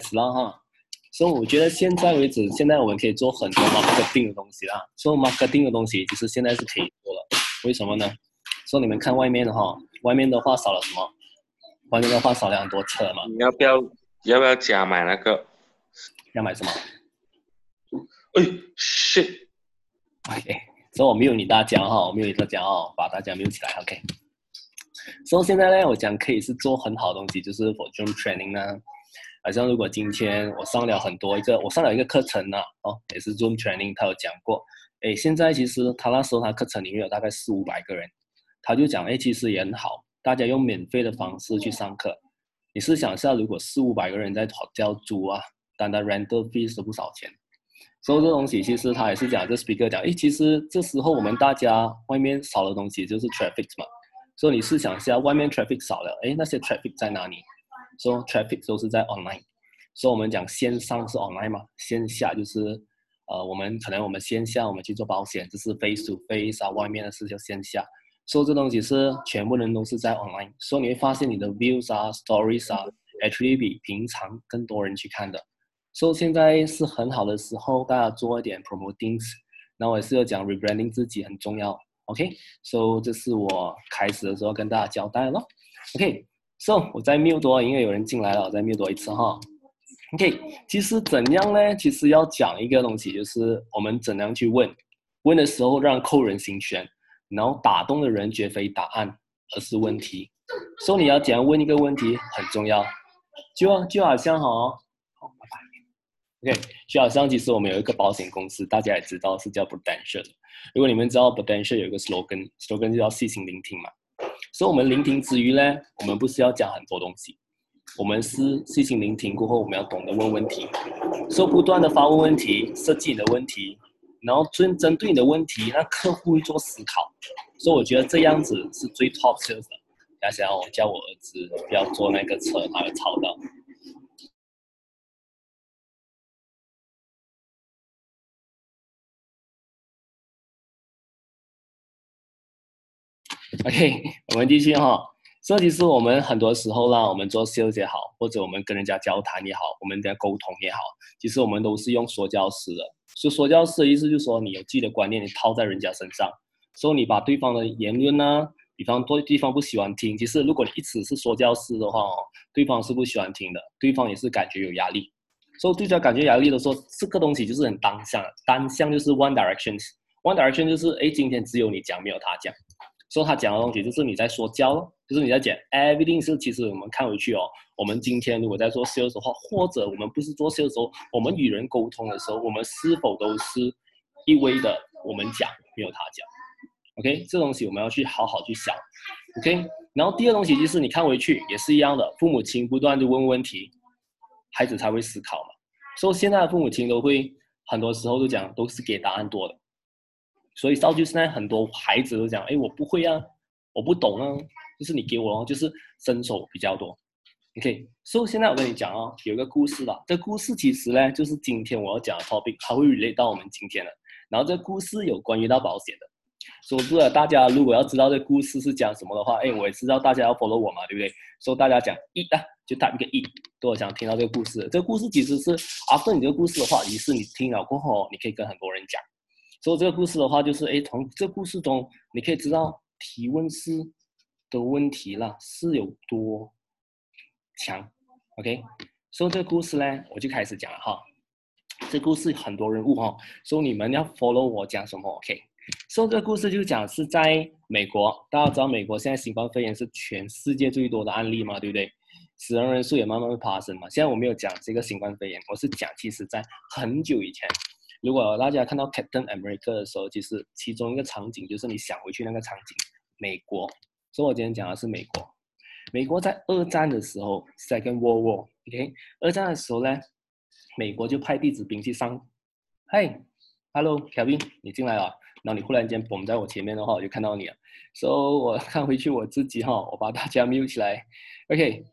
是了哈。所以我觉得现在为止，现在我们可以做很多 marketing 的东西啦。做 marketing 的东西，其实现在是可以做了。为什么呢？说你们看外面的哈，外面的话少了什么？外面的话少了很多车嘛。你要不要要不要加买那个？要买什么？哎，shit。OK，所以我没有你大家哈，我没有你大家哦，把大家 mute 起来。OK。所以现在呢，我讲可以是做很好的东西，就是 for Zoom training 呢。好像如果今天我上了很多一个，我上了一个课程呢，哦，也是 Zoom training，他有讲过，哎，现在其实他那时候他课程里面有大概四五百个人，他就讲，哎，其实也很好，大家用免费的方式去上课。你试想一下，如果四五百个人在交租啊，单单 rental fee 是不少钱。所以这东西其实他也是讲，这 speaker 讲，哎，其实这时候我们大家外面少的东西就是 traffic 嘛。所以你试想一下，外面 traffic 少了，哎，那些 traffic 在哪里？说 traffic 都是在 online，所以我们讲线上是 online 嘛，线下就是呃，我们可能我们线下我们去做保险，就是 face to face 啊，外面的是叫线下。所以这东西是全部人都是在 online，所以你会发现你的 views 啊，stories 啊，actually 比平常更多人去看的。所以现在是很好的时候，大家做一点 promoting。那我也是要讲 rebranding 自己很重要，OK？所以这是我开始的时候跟大家交代了 So 我再 mute，因为有人进来了，我再 mute 一次哈。OK，其实怎样呢？其实要讲一个东西，就是我们怎样去问，问的时候让扣人心弦，然后打动的人绝非答案，而是问题。所以你要怎样问一个问题很重要，就就好像哈，好，拜拜。OK，就好像其实我们有一个保险公司，大家也知道是叫 Prudential。如果你们知道 Prudential 有一个 slogan，slogan 就叫细心聆听嘛。所以，我们聆听之余呢，我们不是要讲很多东西，我们是细心聆听过后，我们要懂得问问题，所以不断的发问问题，设计你的问题，然后针针对你的问题，让客户去做思考。所以，我觉得这样子是最 top sales 的。大家我叫我儿子不要坐那个车，他会吵到。OK，我们继续哈。所以其实我们很多时候啦，我们做 sales 也好，或者我们跟人家交谈也好，我们在沟通也好，其实我们都是用说教式的。所以说教式的意思就是说，你有自己的观念，你套在人家身上。所以你把对方的言论呢，比方对对方不喜欢听，其实如果你一直是说教式的话哦，对方是不喜欢听的，对方也是感觉有压力。所以对方感觉压力的时候，这个东西就是很单向，单向就是 one direction，one direction 就是哎，今天只有你讲，没有他讲。所以他讲的东西就是你在说教，就是你在讲 everything 是其实我们看回去哦，我们今天如果在做 sales 的话，或者我们不是做 sales 的时候，我们与人沟通的时候，我们是否都是一味的我们讲没有他讲？OK，这东西我们要去好好去想。OK，然后第二东西就是你看回去也是一样的，父母亲不断的问问题，孩子才会思考嘛。所以现在的父母亲都会很多时候都讲都是给答案多的。所以造就现在很多孩子都讲，哎，我不会啊，我不懂啊，就是你给我，就是伸手比较多。OK，所以现在我跟你讲啊，有一个故事啦。这故事其实呢，就是今天我要讲的 topic，它会 relate 到我们今天的。然后这故事有关于到保险的。说不了，大家如果要知道这故事是讲什么的话，哎，我也知道大家要 follow 我嘛，对不对？所以大家讲一啊，就打一个一，都想听到这个故事。这个故事其实是，after 你这个故事的话，于是你听了过后，你可以跟很多人讲。所以这个故事的话，就是哎，从这故事中你可以知道提问式的问题了是有多强。OK，所以这个故事呢，我就开始讲了哈。这故事很多人物哈，所以你们要 follow 我讲什么？OK，所以这个故事就讲是在美国，大家知道美国现在新冠肺炎是全世界最多的案例嘛，对不对？死亡人数也慢慢会爬升嘛。现在我没有讲这个新冠肺炎，我是讲其实在很久以前。如果大家看到 Captain America 的时候，其实其中一个场景就是你想回去那个场景，美国。所以我今天讲的是美国。美国在二战的时候，Second World War，OK，二战的时候呢，美国就派弟子兵去上。Hi，Hello，Kevin，你进来了。然后你忽然间蹦在我前面的话，我就看到你了。所以我看回去我自己哈，我把大家 mute 起来，OK。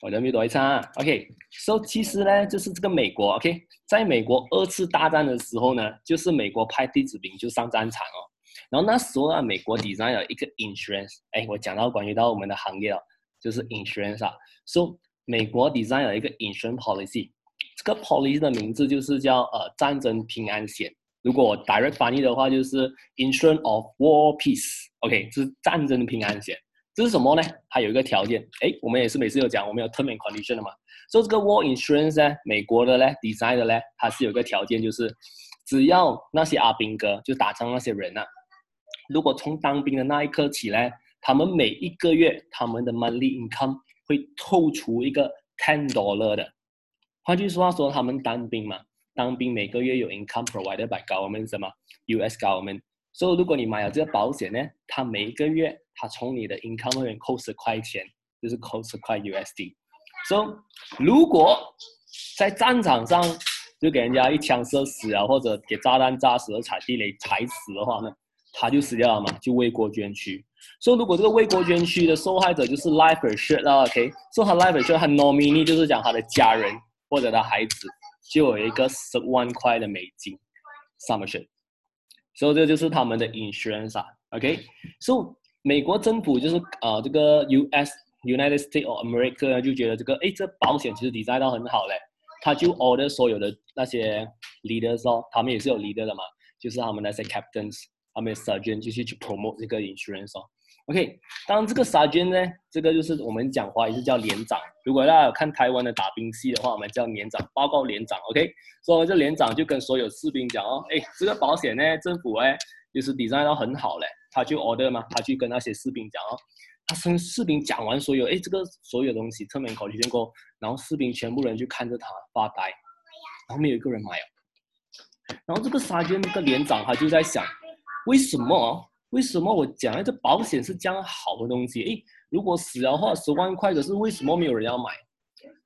我的米多一餐啊，OK。所以其实呢，就是这个美国，OK，在美国二次大战的时候呢，就是美国派弟子兵就上战场哦。然后那时候啊，美国 design 有一个 insurance，哎，我讲到关于到我们的行业哦，就是 insurance 啊。所以美国 design 有一个 insurance policy，这个 policy 的名字就是叫呃战争平安险。如果 direct 翻译的话，就是 insurance of war peace。OK，这是战争平安险。这是什么呢？它有一个条件。哎，我们也是每次有讲，我们有 term and condition 的嘛。所以这个 war insurance 呢，美国的呢，design 的呢，它是有个条件，就是只要那些阿兵哥，就打仗那些人呐，如果从当兵的那一刻起呢，他们每一个月他们的 monthly income 会透出一个 ten dollar 的。换句话说，他们当兵嘛，当兵每个月有 income provided by government 什么 US government。所以如果你买了这个保险呢，它每一个月它从你的 income 里面扣十块钱，就是扣十块 USD。所以如果在战场上就给人家一枪射死啊，或者给炸弹炸死、踩地雷踩死的话呢，他就死掉了嘛，就为国捐躯。所以如果这个为国捐躯的受害者就是 life assured 啦，OK，所以他 life assured 他 nominee 就是讲他的家人或者他孩子就有一个十万块的美金 sum assured。所以这就是他们的 insurance 啊，OK，所以美国政府就是呃这个 US United States of America 就觉得这个哎这保险其实 design 到很好嘞，他就 order 所有的那些 leaders 哦，他们也是有 leader 的嘛，就是他们那些 captains，他们 surgeon 就是去 promote 这个 insurance 哦。OK，当这个 sergeant 呢，这个就是我们讲话也是叫连长。如果大家有看台湾的打兵戏的话，我们叫连长，报告连长。OK，所以这连长就跟所有士兵讲哦，哎，这个保险呢，政府哎，就是 design 到很好嘞，他就 order 嘛，他去跟那些士兵讲哦，他跟士兵讲完所有，哎，这个所有东西侧面考虑经过，然后士兵全部人就看着他发呆，然后没有一个人买哦。然后这个 sergeant 那个连长他就在想，为什么？为什么我讲这保险是这样好的东西？诶，如果死的话十万块，可是为什么没有人要买？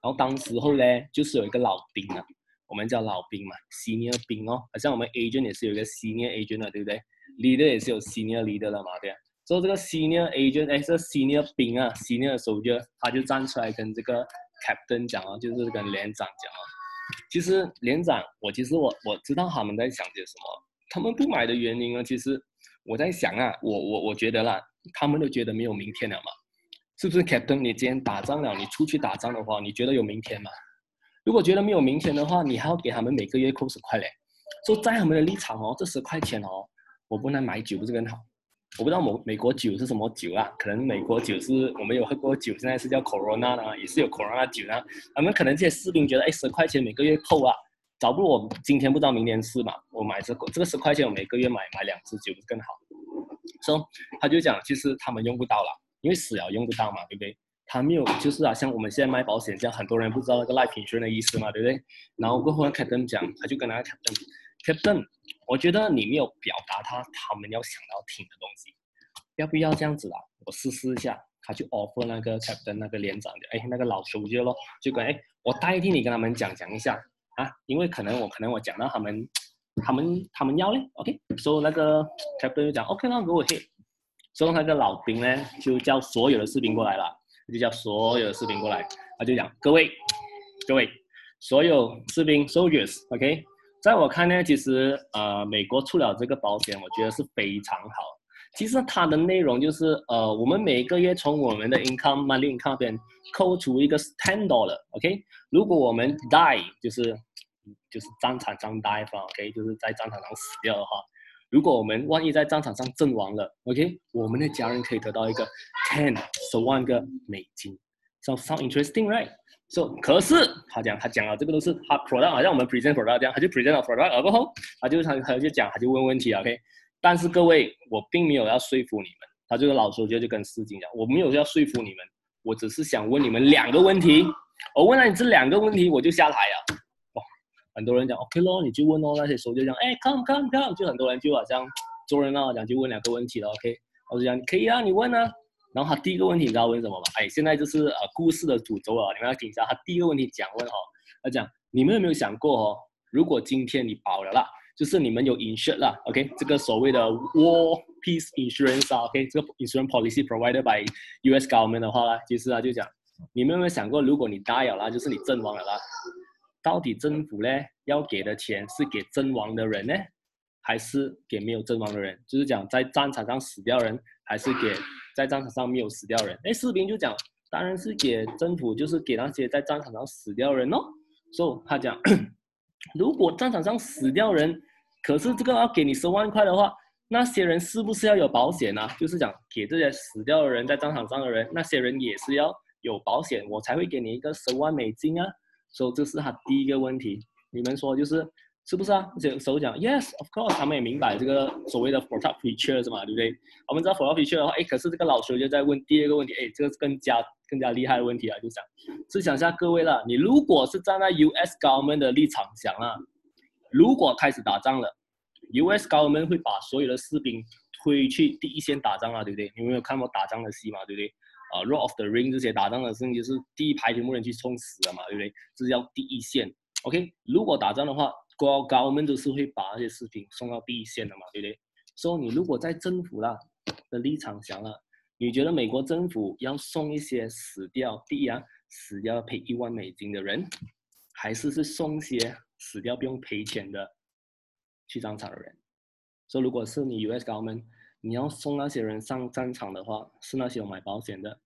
然后当时候呢，就是有一个老兵啊，我们叫老兵嘛，senior 兵哦，好像我们 agent 也是有一个 senior agent 的，对不对？leader 也是有 senior leader 的嘛，对啊。所以这个 senior agent，哎，这 senior 兵啊，senior soldier，他就站出来跟这个 captain 讲啊，就是跟连长讲啊。其实连长，我其实我我知道他们在想些什么，他们不买的原因呢，其实。我在想啊，我我我觉得啦，他们都觉得没有明天了嘛，是不是？Captain，你今天打仗了，你出去打仗的话，你觉得有明天吗？如果觉得没有明天的话，你还要给他们每个月扣十块嘞。说在他们的立场哦，这十块钱哦，我不能买酒不是更好？我不知道美美国酒是什么酒啊？可能美国酒是我们有喝过酒，现在是叫 Corona 的，也是有 Corona 酒啦。他们可能这些士兵觉得，哎，十块钱每个月扣啊。早不如我今天不知道明天是嘛？我买这个这个十块钱，我每个月买买两支酒更好。所以他就讲，其实他们用不到了，因为死了用不到嘛，对不对？他没有，就是啊，像我们现在卖保险这样，很多人不知道那个 life insurance 的意思嘛，对不对？然后过后 Captain 讲，他就跟他 Captain，Captain，我觉得你没有表达他他们要想要听的东西，要不要这样子啦？我试试一下，他就 offer 那个 Captain 那个连长的，哎，那个老熟就咯，就跟哎，我代替你跟他们讲讲一下。啊，因为可能我可能我讲到他们，他们他们要嘞，OK，所以那个 captain 就讲 OK 那给我听所以那个老兵呢就叫所有的士兵过来了，就叫所有的士兵过来，他就讲各位各位所有士兵 soldiers，OK，在我看呢，其实呃美国出了这个保险，我觉得是非常好。其实它的内容就是呃我们每个月从我们的 income money income 边扣除一个 ten dollar，OK，如果我们 die 就是就是战场上 die 方，OK，就是在战场上死掉的话，如果我们万一在战场上阵亡了，OK，我们的家人可以得到一个 ten 十万个美金，so sound interesting，right？so 可是他讲他讲了这个都是他 product，好像我们 present product 这样，他就 present product，而过后他就他他就讲他就问问题，OK，但是各位我并没有要说服你们，他这个老说就就跟司机讲，我没有要说服你们，我只是想问你们两个问题，我问了你这两个问题我就下台了。很多人讲 OK 咯，你就问哦。那些时候就讲，哎，come come come，就很多人就好像做人啊，讲就问两个问题了。OK，我就讲可以啊，你问啊。然后他第一个问题你知道问什么吗？哎，现在就是呃故事的主轴啊，你们要听一下。他第一个问题讲问哦，他讲你们有没有想过哦，如果今天你保了啦，就是你们有 insured 啦，OK，这个所谓的 war peace insurance 啊，OK，这个 insurance policy provided by US government 的话啦，其实啊就讲你们有没有想过，如果你 die 了啦，就是你阵亡了啦。到底政府呢要给的钱是给阵亡的人呢，还是给没有阵亡的人？就是讲在战场上死掉人，还是给在战场上没有死掉人？哎，士兵就讲，当然是给政府，就是给那些在战场上死掉人哦。所以他讲，如果战场上死掉人，可是这个要给你十万块的话，那些人是不是要有保险呢？就是讲给这些死掉的人在战场上的人，那些人也是要有保险，我才会给你一个十万美金啊。所以这是他第一个问题。你们说就是是不是啊？这时候讲 yes，of course，他们也明白这个所谓的 p r o t e c t features 嘛，对不对？我们知道 p r o t e c t feature 的话，哎，可是这个老师就在问第二个问题，哎，这个是更加更加厉害的问题啊，就想是想下各位了，你如果是站在 US government 的立场想啊，如果开始打仗了，US government 会把所有的士兵推去第一线打仗啊，对不对？你们有看过打仗的戏嘛，对不对？啊，Lord of the Ring 这些打仗的事情就是第一排全部人去冲死了嘛，对不对？这是叫第一线。OK，如果打仗的话，国高我们都是会把那些士兵送到第一线的嘛，对不对？所以你如果在政府啦的立场想了，你觉得美国政府要送一些死掉第一啊死掉要赔一万美金的人，还是是送些死掉不用赔钱的去战场的人？所以如果是你 US 高们，你要送那些人上战场的话，是那些有买保险的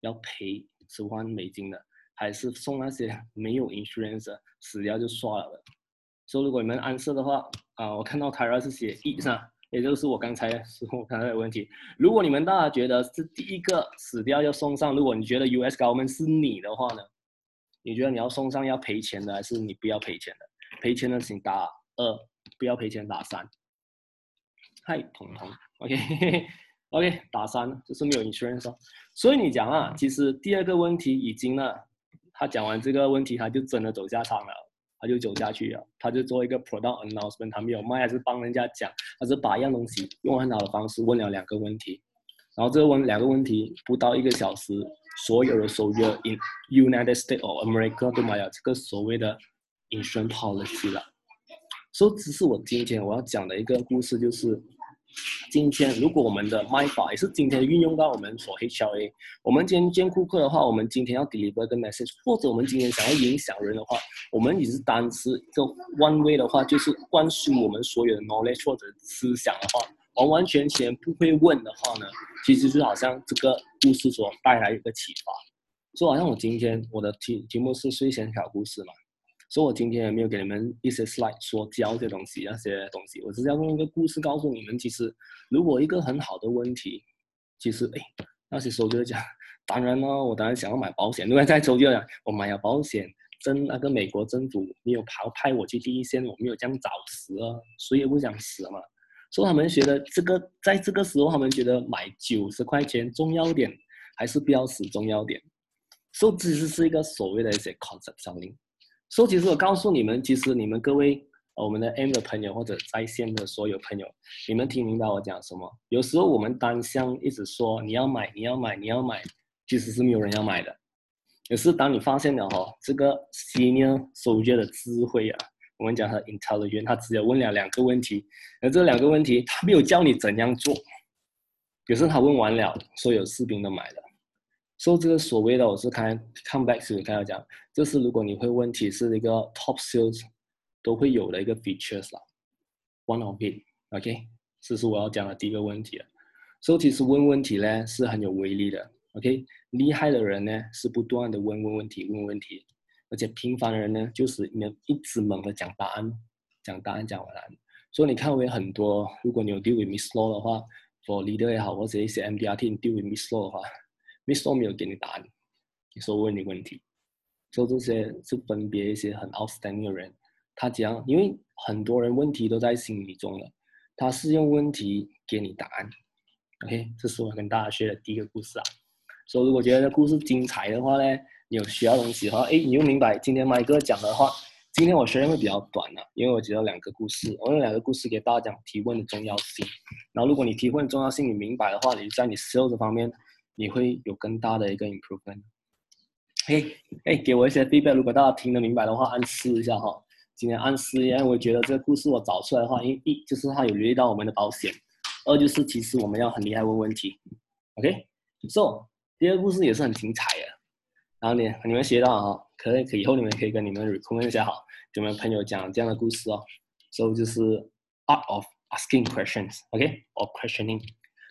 要赔十万美金的。还是送那些没有 insurance 死掉就算了的。说如果你们安设的话，啊，我看到台 a 是写一是吧？也就是我刚才说我刚才的问题。如果你们大家觉得是第一个死掉要送上，如果你觉得 US government 是你的话呢？你觉得你要送上要赔钱的，还是你不要赔钱的？赔钱的请打二，不要赔钱打三。嗨，彤彤，OK，OK，打三就是没有 insurance。所以你讲啊，其实第二个问题已经呢。他讲完这个问题，他就真的走下场了，他就走下去了，他就做一个 product announcement，他没有卖，还是帮人家讲，他是把一样东西用很好的方式问了两个问题，然后这个问两个问题不到一个小时，所有的所有 in United States of America 都买了这个所谓的 insurance policy 了，所以这是我今天我要讲的一个故事，就是。今天如果我们的卖法也是今天运用到我们所 HLA，我们今天见顾客的话，我们今天要 deliver 个 message，或者我们今天想要影响人的话，我们也是单是一个 one way 的话，就是灌输我们所有的 knowledge 或者思想的话，完完全全不会问的话呢，其实就好像这个故事所带来一个启发，就好像我今天我的题题目是睡前小故事嘛。所以我今天也没有给你们一些 slide 说教这东西那些东西，我只是要用一个故事告诉你们，其实如果一个很好的问题，其实哎，那些时候就会讲，当然呢，我当然想要买保险，因为在周就讲我买了保险，真那个美国政府没有派派我去第一线，我没有这样早死啊，谁也不想死嘛。所以他们觉得这个在这个时候，他们觉得买九十块钱重要点，还是不要死重要点。所以其实是一个所谓的一些 concept 上面。所以，其实我告诉你们，其实你们各位，我们的 M 的朋友或者在线的所有朋友，你们听明白我讲什么？有时候我们单向一直说你要买，你要买，你要买，其实是没有人要买的。可是当你发现了哈，这个 Senior Soldier 的智慧啊，我们讲他 Intelligent，他只有问了两个问题，而这两个问题他没有教你怎样做，可是他问完了，所有士兵都买了。所以这个所谓的我是看 come back to 刚才讲，这是如果你会问题是一个 top sales 都会有的一个 features 啦，one of it，OK，这是我要讲的第一个问题了。所以其实问问题呢是很有威力的，OK，厉害的人呢是不断的问问问题问问题，而且平凡的人呢就是你一直猛的讲答案，讲答案讲完了。所以你看我有很多，如果你有 deal with Miss Law 的话，for leader 也好，或者一些 MDR team deal with Miss Law 的话。Miss 没有给你答案，你说问你问题，说这些是分别一些很 outstanding 的人，他讲，因为很多人问题都在心里中了，他是用问题给你答案。OK，这是我跟大家学的第一个故事啊。所以如果觉得故事精彩的话呢，你有需要东西的话，哎，你又明白今天麦哥讲的话，今天我学的会比较短了，因为我只有两个故事，我用两个故事给大家讲提问的重要性。然后如果你提问重要性你明白的话，你在你 sales 方面。你会有更大的一个 improvement。嘿，哎，给我一些 feedback。如果大家听得明白的话，暗示一下哈。今天暗示，因为我觉得这个故事我找出来的话，一一就是它有留意到我们的保险，二就是其实我们要很厉害问问题。OK，so 第二个故事也是很精彩的。然后你你们学到哈，可以以后你们可以跟你们 recommend 一下哈，给你们朋友讲这样的故事哦。So 就是 art of asking questions，OK，or questioning。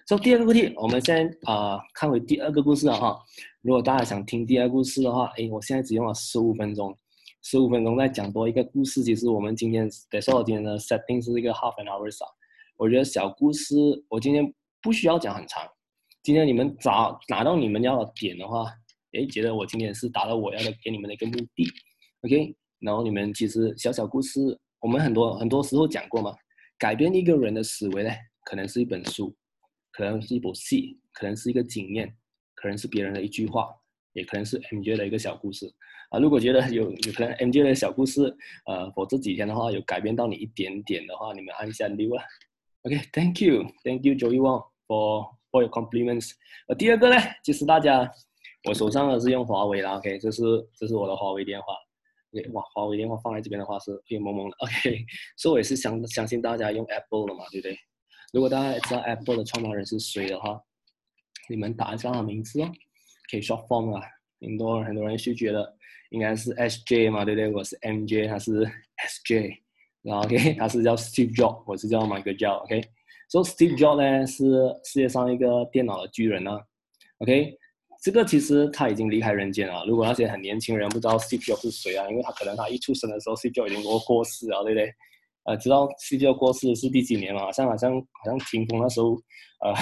所以第二个问题，我们先啊看回第二个故事了哈。如果大家想听第二个故事的话，哎，我现在只用了十五分钟，十五分钟再讲多一个故事。其实我们今天得说，今天的 setting 是一个 half an hour 啊。我觉得小故事，我今天不需要讲很长。今天你们找拿到你们要的点的话，诶，觉得我今天是达到我要的给你们的一个目的，OK。然后你们其实小小故事，我们很多很多时候讲过嘛，改变一个人的思维呢，可能是一本书，可能是一部戏，可能是一个经验，可能是别人的一句话，也可能是 MJ 的一个小故事。啊，如果觉得有有可能 MJ 的小故事，呃，我这几天的话有改变到你一点点的话，你们按一下六啊。OK，Thank you，Thank you，Joey Wong for。for your compliments，呃，第二个呢，就是大家，我手上的是用华为啦，OK，这是这是我的华为电话，OK，哇，华为电话放在这边的话是有蒙蒙的，OK，所以我也是相相信大家用 Apple 了嘛，对不对？如果大家知道 Apple 的创办人是谁的话，你们打一下他名字哦，可以 short form 啊，很多很多人是觉得应该是 SJ 嘛，对不对？我是 MJ，他是 SJ，然后 OK，他是叫 Steve Jobs，我是叫 Michael Jobs，OK。所以 Steve Jobs 呢是世界上一个电脑的巨人呢，OK，这个其实他已经离开人间了。如果那些很年轻人不知道 Steve Jobs 是谁啊，因为他可能他一出生的时候 Steve Jobs 已经过过世了，对不对？呃，知道 Steve Jobs 过世是第几年吗？好像好像好像听风那时候，呃，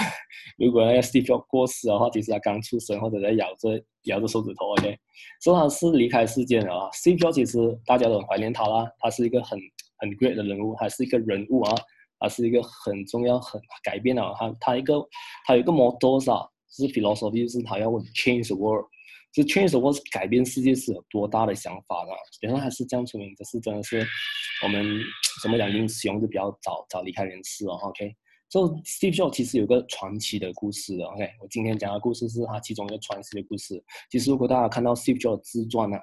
如果那个 Steve Jobs 过世的话，其实他刚出生或者在咬着咬着手指头，OK，所以他是离开世界了啊。Steve Jobs 其实大家都很怀念他啦，他是一个很很 great 的人物，还是一个人物啊。他是一个很重要、很改变了他。他一个，他有一个 model 啊是 philosophy，就是他要 change the world，就 change the world 改变世界是有多大的想法的。原来还是这样出名，这是真的是我们怎么讲英雄就比较早早离开人世了。OK，所以 Steve Jobs 其实有个传奇的故事的。OK，我今天讲的故事是他其中一个传奇的故事。其实如果大家看到 Steve Jobs 自传呢，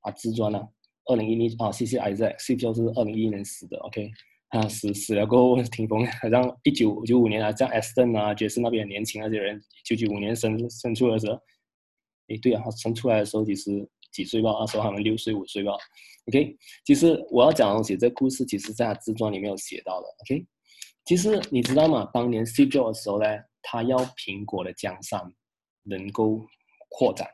啊自传呢，二零一零啊，谢谢 Isaac，Steve Jobs 是二零一一年死的。OK。啊，死死了过后听风，好像一九九五年啊，像 Aston 啊，爵士那边年轻那些人，九九五年生生出的时候，诶，对啊，他生出来的时候其实几岁吧？那时候他们六岁五岁吧。OK，其实我要讲的东西，这故事其实在他自传里面有写到的。OK，其实你知道吗？当年 C Joe 的时候呢，他要苹果的江山能够扩展。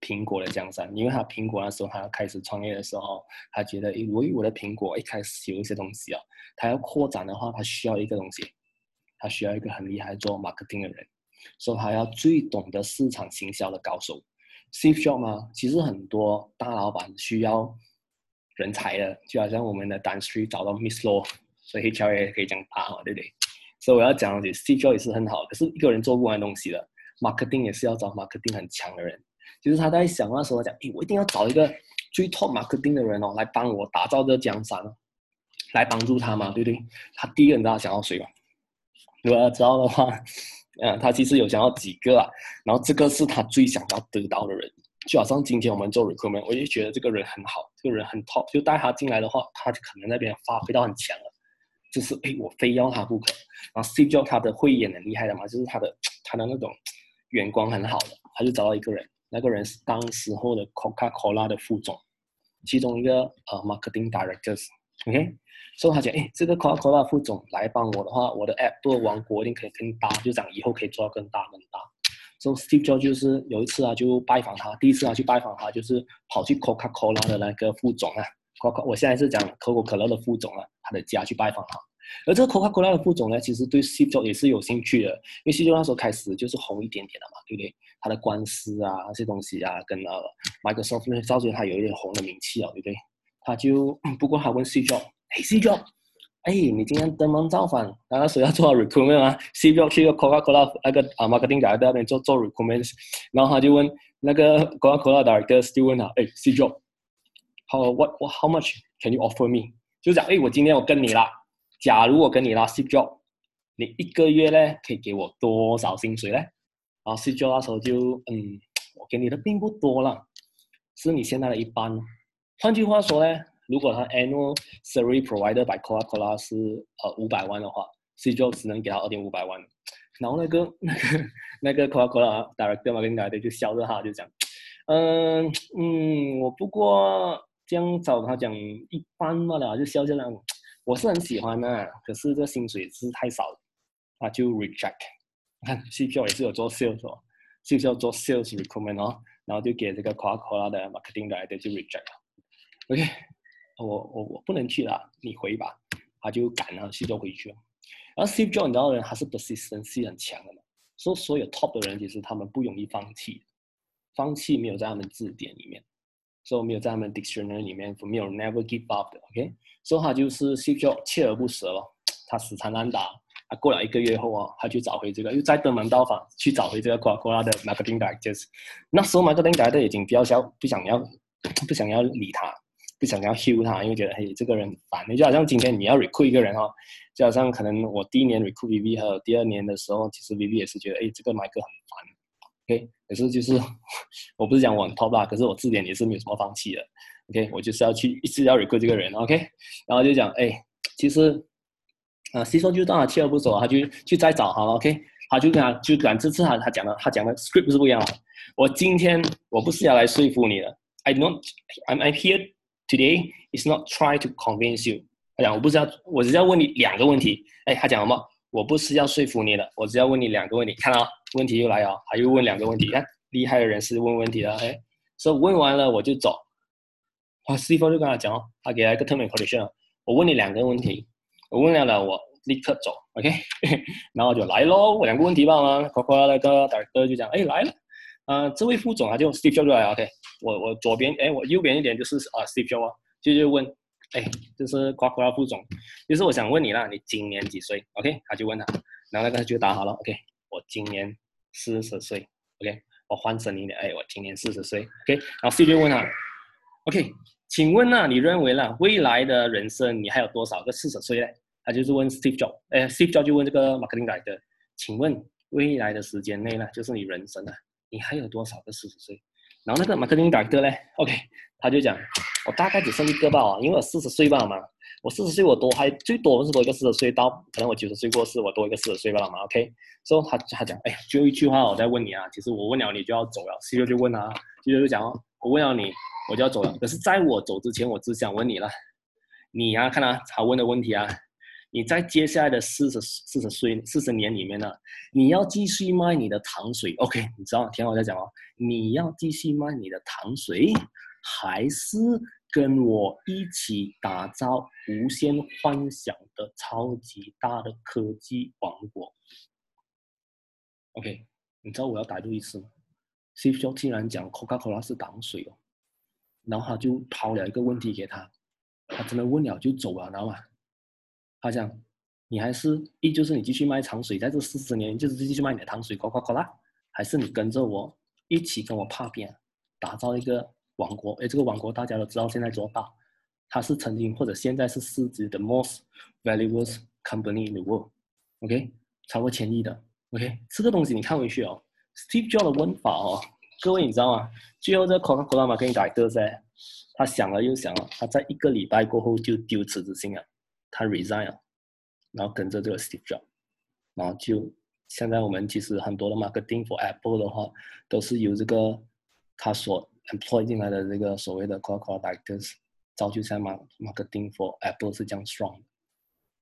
苹果的江山，因为他苹果那时候他要开始创业的时候，他觉得，诶，我我的苹果一开始有一些东西啊，他要扩展的话，他需要一个东西，他需要一个很厉害做 marketing 的人，所以他要最懂得市场行销的高手。Steve Jobs 吗？其实很多大老板需要人才的，就好像我们的 Dan 去找到 Miss Law，所以 HR 也可以讲他嘛，对不对？所以我要讲的，Steve Jobs 也是很好，可是一个人做不完东西的，marketing 也是要找 marketing 很强的人。其实他在想那时候讲，诶，我一定要找一个最 top marketing 的人哦，来帮我打造这江山，来帮助他嘛，对不对？他第一个人知道想要谁吗？如果要知道的话，嗯，他其实有想要几个啊，然后这个是他最想要得到的人。就好像今天我们做 recruitment，我就觉得这个人很好，这个人很 top，就带他进来的话，他就可能那边发挥到很强了，就是诶，我非要他不可。然后 Steve Jobs 他的慧眼很厉害的嘛，就是他的他的那种眼光很好的，他就找到一个人。那个人是当时候的 Coca-Cola 的副总，其中一个呃 marketing director OK，所以他讲，哎，这个 Coca-Cola 副总来帮我的话，我的 Apple 王国一定可以更大，就讲以后可以做到更大更大。所以 Steve Jobs 就是有一次啊，就拜访他，第一次啊去拜访他，就是跑去 Coca-Cola 的那个副总啊，Coca，我现在是讲可口可乐的副总啊，他的家去拜访他。而这个 Coca-Cola 的副总呢，其实对 Steve Jobs 也是有兴趣的，因为 Steve Jobs 那时候开始就是红一点点的嘛，对不对？他的官司啊，那些东西啊，跟呃 Microsoft 那些造成他有一点红的名气啊，对不对？他就不过他问 C job，哎 C job，哎，你今天登门造访，然后说要做 recruitment 啊？Steve Jobs 去个 Coca-Cola 那个啊 marketing 在那边做做 recruitment，然后他就问那个 Coca-Cola director 就问他，哎，Steve Jobs，how what how much can you offer me？就讲，哎，我今天我跟你啦。假如我跟你拉 Steve Jobs，你一个月呢可以给我多少薪水呢？然后 C job 那时候就嗯，我给你的并不多了，是你现在的一半。换句话说呢，如果他 annual salary provided by Coca-Cola 是呃五百万的话，Steve Jobs 只能给他二点五百万。然后那个那个那个 Coca-Cola director 嘛，跟 director 就笑着哈，就讲，嗯嗯，我不过这样找他讲一般嘛了，就笑笑那种。我是很喜欢的，可是这薪水是太少，他就 reject。看 C P O 也是有做 sales 哦，C P O 做 sales recruitment 哦，然后就给这个 Coca-Cola 的 marketing director 就 reject。OK，我我我不能去了，你回吧。他就赶了 Steve Jobs 回去了。然后 Steve Jobs 你知道人他是 persistence 很强的嘛，所以所有 top 的人其实他们不容易放弃，放弃没有在他们字典里面，所以没有在他们 dictionary 里面没有 never give up 的。OK，所以他就是 Steve Jobs 锲而不舍了，他死缠烂打。啊，过了一个月后啊，他去找回这个，又再登门到访去找回这个 Coca-Cola 的 marketing director。那时候 marketing director 已经比较小，不想要不想要理他。不想要 h 他，因为觉得嘿这个人烦。你就好像今天你要 recruit 一个人哦，就好像可能我第一年 recruit VV 和第二年的时候，其实 VV 也是觉得哎这个麦克很烦。OK，可是就是 我不是讲我 top 吧，可是我字典也是没有什么放弃的。OK，我就是要去一直要 recruit 这个人。OK，然后就讲哎，其实啊，西说就当他锲而不舍，他就去再找他了。OK，他就跟他就讲这次他他讲的他讲的 script 是不一样的。我今天我不是要来说服你的，I don't I'm I'm here。Today is not try to convince you。他讲我不是要，我只要问你两个问题。哎，他讲什么？我不是要说服你的，我只要问你两个问题。看啊，问题又来了，他又问两个问题。看，厉害的人是问问题的。哎，所以问完了我就走。啊，C 方就跟他讲哦，他给了一个 term and condition。我问你两个问题，我问了了，我立刻走。OK，然后就来喽，两个问题吧嘛。夸夸那个大哥就讲，哎来了。呃，这位副总啊，就 Steve Jobs 来，OK，我我左边，哎，我右边一点就是啊，Steve Jobs 啊，就就问，哎，就是夸夸副总，就是我想问你啦，你今年几岁？OK，他就问他，然后那个就答好了，OK，我今年四十岁，OK，我换声音点，哎，我今年四十岁，OK，然后 Steve 就问他，OK，请问呢，你认为呢，未来的人生你还有多少个四十岁呢？他就是问 Steve Jobs，哎，Steve Jobs 就问这个 marketing 来的，请问未来的时间内呢，就是你人生啊。你还有多少个四十岁？然后那个马克林大哥嘞，OK，他就讲，我大概只剩一个吧，因为我四十岁吧嘛，我四十岁我多还最多是多一个四十岁，到可能我九十岁过世，我多一个四十岁吧嘛，OK，所以他他讲，哎，最后一句话我再问你啊，其实我问了你就要走了，C 六就问他，C 六就讲哦，我问了你我就要走了，可是在我走之前，我只想问你了，你呀，看啊，他问的问题啊。你在接下来的四十四十岁四十年里面呢，你要继续卖你的糖水，OK？你知道，听我在讲哦，你要继续卖你的糖水，还是跟我一起打造无限幻想的超级大的科技王国？OK？你知道我要打多一次吗？Steve Jobs 竟然讲 Coca-Cola 是糖水哦，然后他就抛了一个问题给他，他真的问了就走了，知道吗？他讲，你还是依旧是你继续卖糖水，在这四十年就是继续卖你的糖水，夸夸夸啦，还是你跟着我一起跟我踏遍，打造一个王国？哎，这个王国大家都知道，现在多大？它是曾经或者现在是市值的 most valuable company in the world，OK，超过千亿的，OK，这个东西你看回去哦，Steve Jobs 的问法哦，各位你知道吗？最后这 Coca-Cola 嘛给你改的噻，他想了又想了，他在一个礼拜过后就丢辞职信了。他 resign 了，然后跟着这个 Steve Jobs，然后就现在我们其实很多的 marketing for Apple 的话，都是由这个他所 employ 进来的这个所谓的 Coca-Cola directors 造就现在 marketing for Apple 是这样 strong。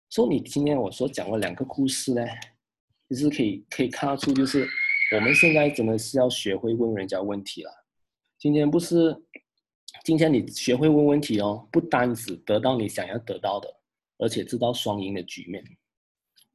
所以你今天我所讲的两个故事呢，其实可以可以看得出，就是我们现在真的是要学会问人家问题了。今天不是，今天你学会问问题哦，不单只得到你想要得到的。而且制造双赢的局面，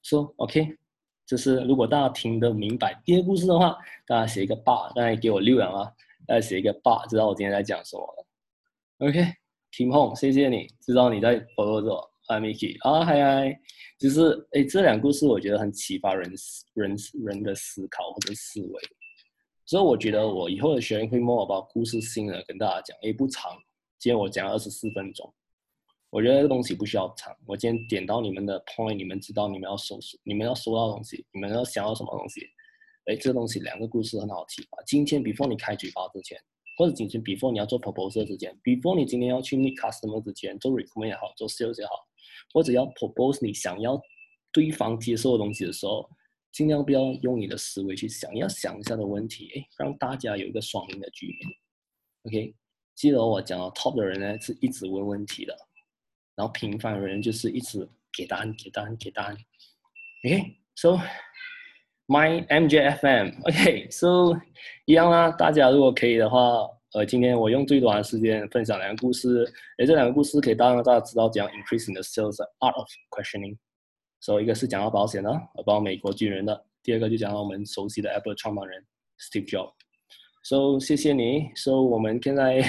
说 OK，就是如果大家听得明白第二故事的话，大家写一个八，大家给我留言啊，大家写一个八，知道我今天在讲什么了。OK，听红，谢谢你，知道你在 follow 着啊，Miki 啊，嗨嗨，就是哎，这两个故事我觉得很启发人人人的思考或者思维，所以我觉得我以后的学员会默默把故事性的跟大家讲，哎，不长，今天我讲二十四分钟。我觉得这东西不需要长，我今天点到你们的 point，你们知道你们要收，你们要收到东西，你们要想要什么东西？哎，这东西两个故事很好启发。今天 before 你开举报之前，或者今天 before 你要做 proposal 之前，before 你今天要去 meet customer 之前，做 recommend 也好，做 sales 也好，或者要 propose 你想要对方接受的东西的时候，尽量不要用你的思维去想，要想一下的问题，哎，让大家有一个双赢的局面。OK，记得我讲了 top 的人呢是一直问问题的。然后平凡人就是一直给答案，给答案，给答案。OK，so my MJFM，OK，so 一样啦。大家如果可以的话，呃，今天我用最短的时间分享两个故事，诶，这两个故事可以让大家知道怎样 increasing the sales art of questioning。所以一个是讲到保险的，包括美国军人的；第二个就讲到我们熟悉的 Apple 创办人 Steve Jobs。So 谢谢你。So 我们现在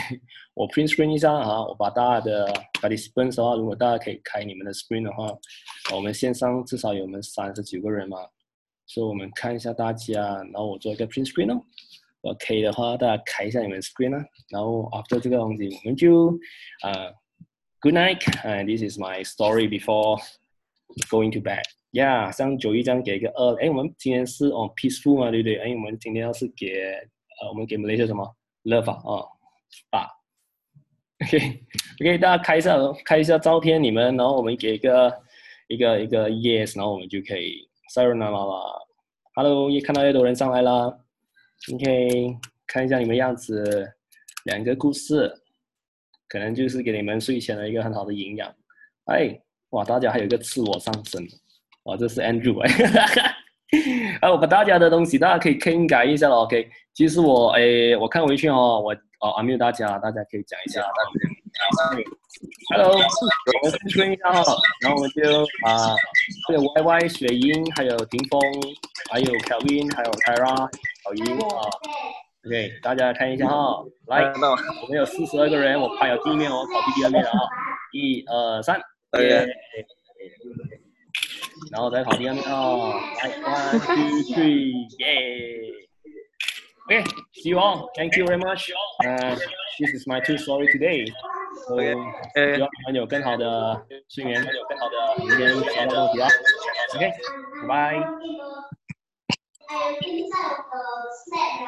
我 print screen 一下啊，我把大家的 participants 的话，如果大家可以开你们的 screen 的话，我们线上至少有我们三十九个人嘛。所以我们看一下大家，然后我做一个 print screen 哦。OK 的话，大家开一下你们 screen 啊。然后 after 这个东西，我们就啊，Good night。And this is my story before going to bed. Yeah，像九一这样给一个二。哎，我们今天是哦 peaceful 嘛，对不对？哎，我们今天要是给呃，我们给 Malaysia 什么？Love 啊，啊，OK，OK，大家开一下开一下照片，你们，然后我们给一个一个一个 yes，然后我们就可以 sorry 啦啦啦，Hello，也看到越多人上来了，OK，看一下你们样子，两个故事，可能就是给你们睡前的一个很好的营养，哎，哇，大家还有一个自我上升，哇，这是 Andrew 哎。啊，我把大家的东西大家可以更改一下了，OK。其实我诶，我看回去哦，我哦阿没有大家，大家可以讲一下。Hello，我们先圈一下哈，然后我们就啊，这个 YY 雪英，还有霆锋，还有 Kevin，还有 Tara 小英啊，OK，大家看一下哈，来，我们有四十二个人，我拍有第一面哦，跑第二面了啊，一二三，耶。然后再跑第二面哦，来，one two three，耶！OK，see you all. Thank you very much. Uh, this is my two story today. So, 希望你们有更好的睡眠，有更好的明天学到东西啊。OK，拜拜。